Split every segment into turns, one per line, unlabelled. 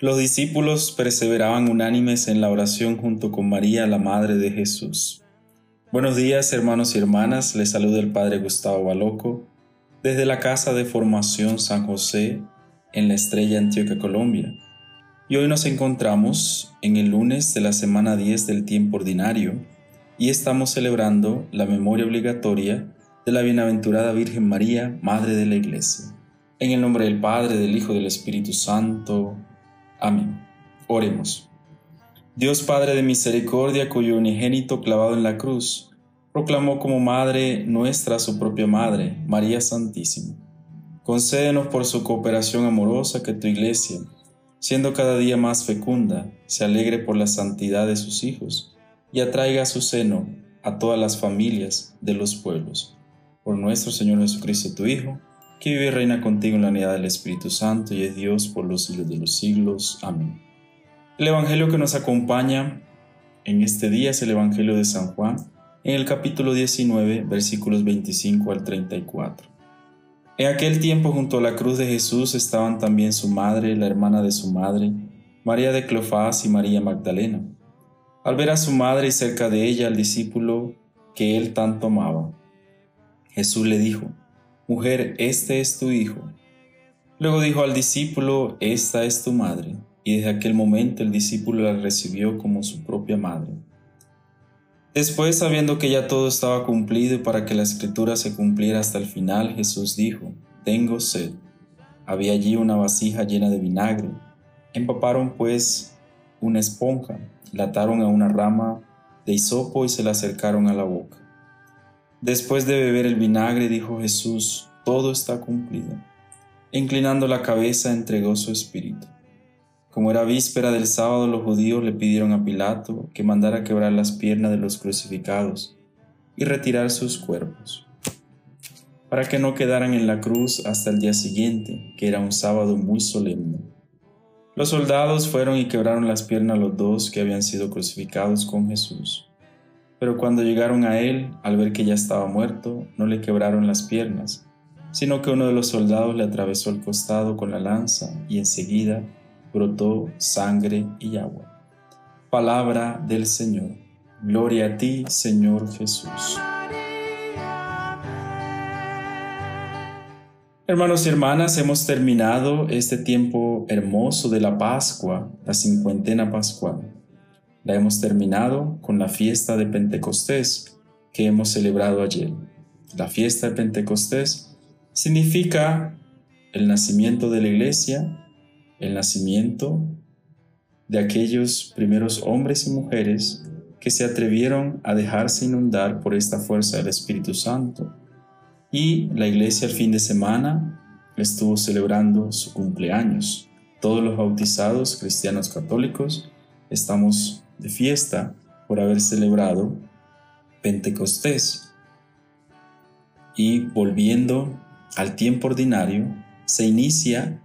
Los discípulos perseveraban unánimes en la oración junto con María, la Madre de Jesús. Buenos días hermanos y hermanas, les saluda el Padre Gustavo Baloco desde la Casa de Formación San José en la Estrella Antioquia, Colombia. Y hoy nos encontramos en el lunes de la semana 10 del tiempo ordinario y estamos celebrando la memoria obligatoria de la Bienaventurada Virgen María, Madre de la Iglesia. En el nombre del Padre, del Hijo y del Espíritu Santo. Amén. Oremos. Dios Padre de misericordia, cuyo unigénito clavado en la cruz, proclamó como Madre nuestra su propia Madre, María Santísima. Concédenos por su cooperación amorosa que tu Iglesia, siendo cada día más fecunda, se alegre por la santidad de sus hijos y atraiga a su seno a todas las familias de los pueblos. Por nuestro Señor Jesucristo, tu Hijo, que vive y reina contigo en la unidad del Espíritu Santo y es Dios por los siglos de los siglos. Amén. El Evangelio que nos acompaña en este día es el Evangelio de San Juan, en el capítulo 19, versículos 25 al 34. En aquel tiempo junto a la cruz de Jesús estaban también su madre, la hermana de su madre, María de Clofás y María Magdalena. Al ver a su madre y cerca de ella al discípulo que él tanto amaba, Jesús le dijo, Mujer, este es tu hijo. Luego dijo al discípulo, Esta es tu madre. Y desde aquel momento el discípulo la recibió como su propia madre. Después, sabiendo que ya todo estaba cumplido y para que la escritura se cumpliera hasta el final, Jesús dijo, Tengo sed. Había allí una vasija llena de vinagre. Empaparon pues una esponja, la ataron a una rama de hisopo y se la acercaron a la boca. Después de beber el vinagre, dijo Jesús, todo está cumplido. inclinando la cabeza, entregó su espíritu. Como era víspera del sábado, los judíos le pidieron a Pilato que mandara quebrar las piernas de los crucificados y retirar sus cuerpos, para que no quedaran en la cruz hasta el día siguiente, que era un sábado muy solemne. Los soldados fueron y quebraron las piernas los dos que habían sido crucificados con Jesús. Pero cuando llegaron a él, al ver que ya estaba muerto, no le quebraron las piernas, sino que uno de los soldados le atravesó el costado con la lanza y enseguida brotó sangre y agua. Palabra del Señor. Gloria a ti, Señor Jesús. Hermanos y hermanas, hemos terminado este tiempo hermoso de la Pascua, la cincuentena pascual. La hemos terminado con la fiesta de Pentecostés que hemos celebrado ayer. La fiesta de Pentecostés significa el nacimiento de la iglesia, el nacimiento de aquellos primeros hombres y mujeres que se atrevieron a dejarse inundar por esta fuerza del Espíritu Santo. Y la iglesia el fin de semana estuvo celebrando su cumpleaños. Todos los bautizados cristianos católicos estamos de fiesta por haber celebrado Pentecostés. Y volviendo al tiempo ordinario, se inicia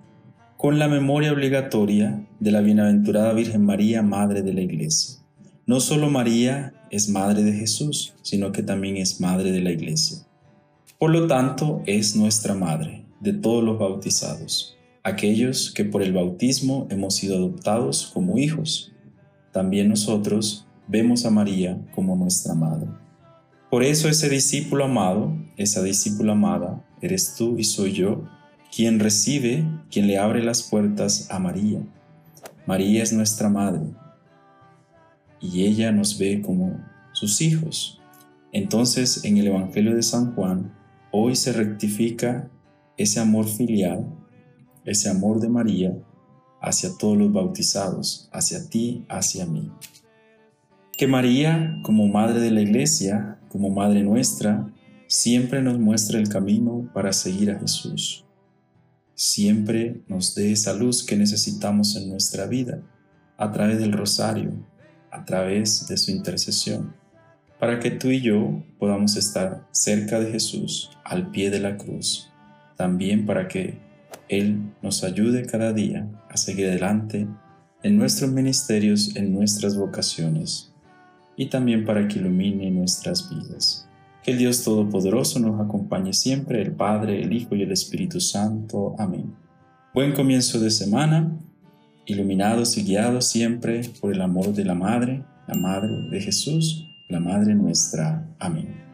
con la memoria obligatoria de la bienaventurada Virgen María, Madre de la Iglesia. No solo María es Madre de Jesús, sino que también es Madre de la Iglesia. Por lo tanto, es nuestra Madre de todos los bautizados, aquellos que por el bautismo hemos sido adoptados como hijos también nosotros vemos a María como nuestra madre. Por eso ese discípulo amado, esa discípula amada, eres tú y soy yo, quien recibe, quien le abre las puertas a María. María es nuestra madre y ella nos ve como sus hijos. Entonces en el Evangelio de San Juan, hoy se rectifica ese amor filial, ese amor de María hacia todos los bautizados, hacia ti, hacia mí. Que María, como Madre de la Iglesia, como Madre nuestra, siempre nos muestre el camino para seguir a Jesús. Siempre nos dé esa luz que necesitamos en nuestra vida, a través del rosario, a través de su intercesión, para que tú y yo podamos estar cerca de Jesús, al pie de la cruz, también para que él nos ayude cada día a seguir adelante en nuestros ministerios, en nuestras vocaciones y también para que ilumine nuestras vidas. Que el Dios Todopoderoso nos acompañe siempre, el Padre, el Hijo y el Espíritu Santo. Amén. Buen comienzo de semana iluminados y guiados siempre por el amor de la Madre, la Madre de Jesús, la Madre nuestra. Amén.